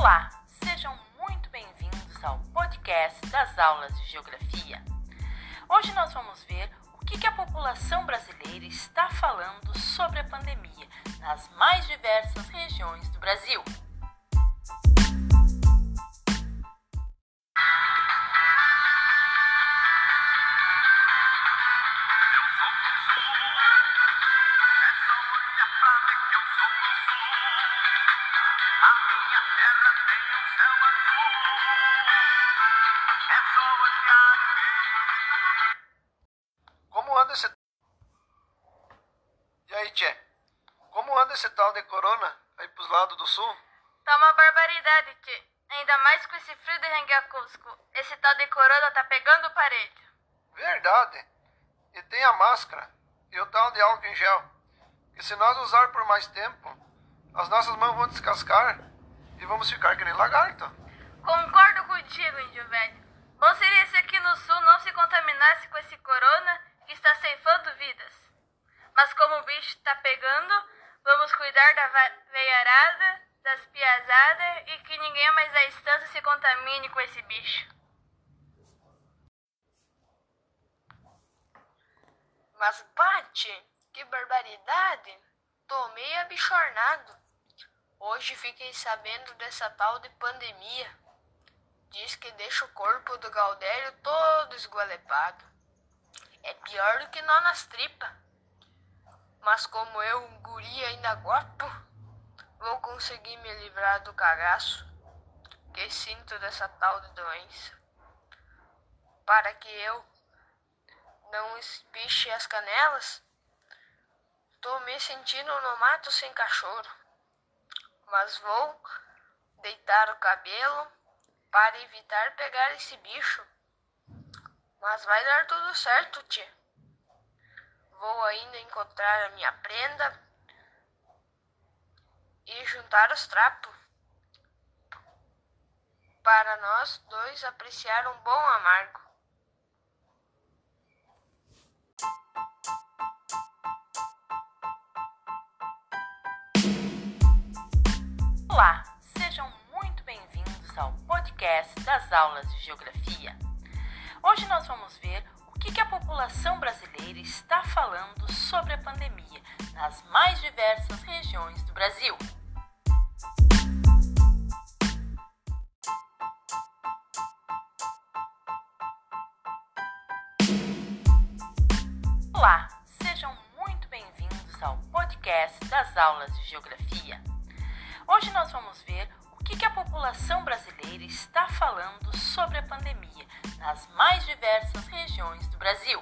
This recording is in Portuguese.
Olá, sejam muito bem-vindos ao podcast das aulas de Geografia. Hoje nós vamos ver o que, a população brasileira está falando sobre a pandemia nas mais diversas regiões do Brasil. Anda esse. E aí, Tchê? Como anda esse tal de corona aí pros lados do sul? Tá uma barbaridade, tchê. Ainda mais com esse frio de Ranguiacusco. Esse tal de corona tá pegando o parede. Verdade. E tem a máscara e o tal de álcool em gel. Que se nós usar por mais tempo, as nossas mãos vão descascar e vamos ficar que nem lagarto. Concordo contigo, índio velho. Bom seria se aqui no sul não se contaminasse com esse corona vidas. Mas como o bicho tá pegando, vamos cuidar da veiarada, das piazadas e que ninguém mais da estância se contamine com esse bicho. Mas bate, que barbaridade! Tô meio abichornado. Hoje fiquei sabendo dessa tal de pandemia. Diz que deixa o corpo do Gaudério todo esgualepado. É pior do que nó nas tripas. Mas como eu, um guri ainda gosto, vou conseguir me livrar do cagaço que sinto dessa tal de doença. Para que eu não espiche as canelas, tô me sentindo no mato sem cachorro. Mas vou deitar o cabelo para evitar pegar esse bicho. Mas vai dar tudo certo, tia. Vou ainda encontrar a minha prenda e juntar os trapos para nós dois apreciar um bom amargo. Olá, sejam muito bem-vindos ao podcast das aulas de Geografia. Hoje nós vamos ver o que, a população brasileira está falando sobre a pandemia nas mais diversas regiões do Brasil. Olá, sejam muito bem-vindos ao podcast das aulas de Geografia. Hoje nós vamos ver que, que a população brasileira está falando sobre a pandemia nas mais diversas regiões do Brasil.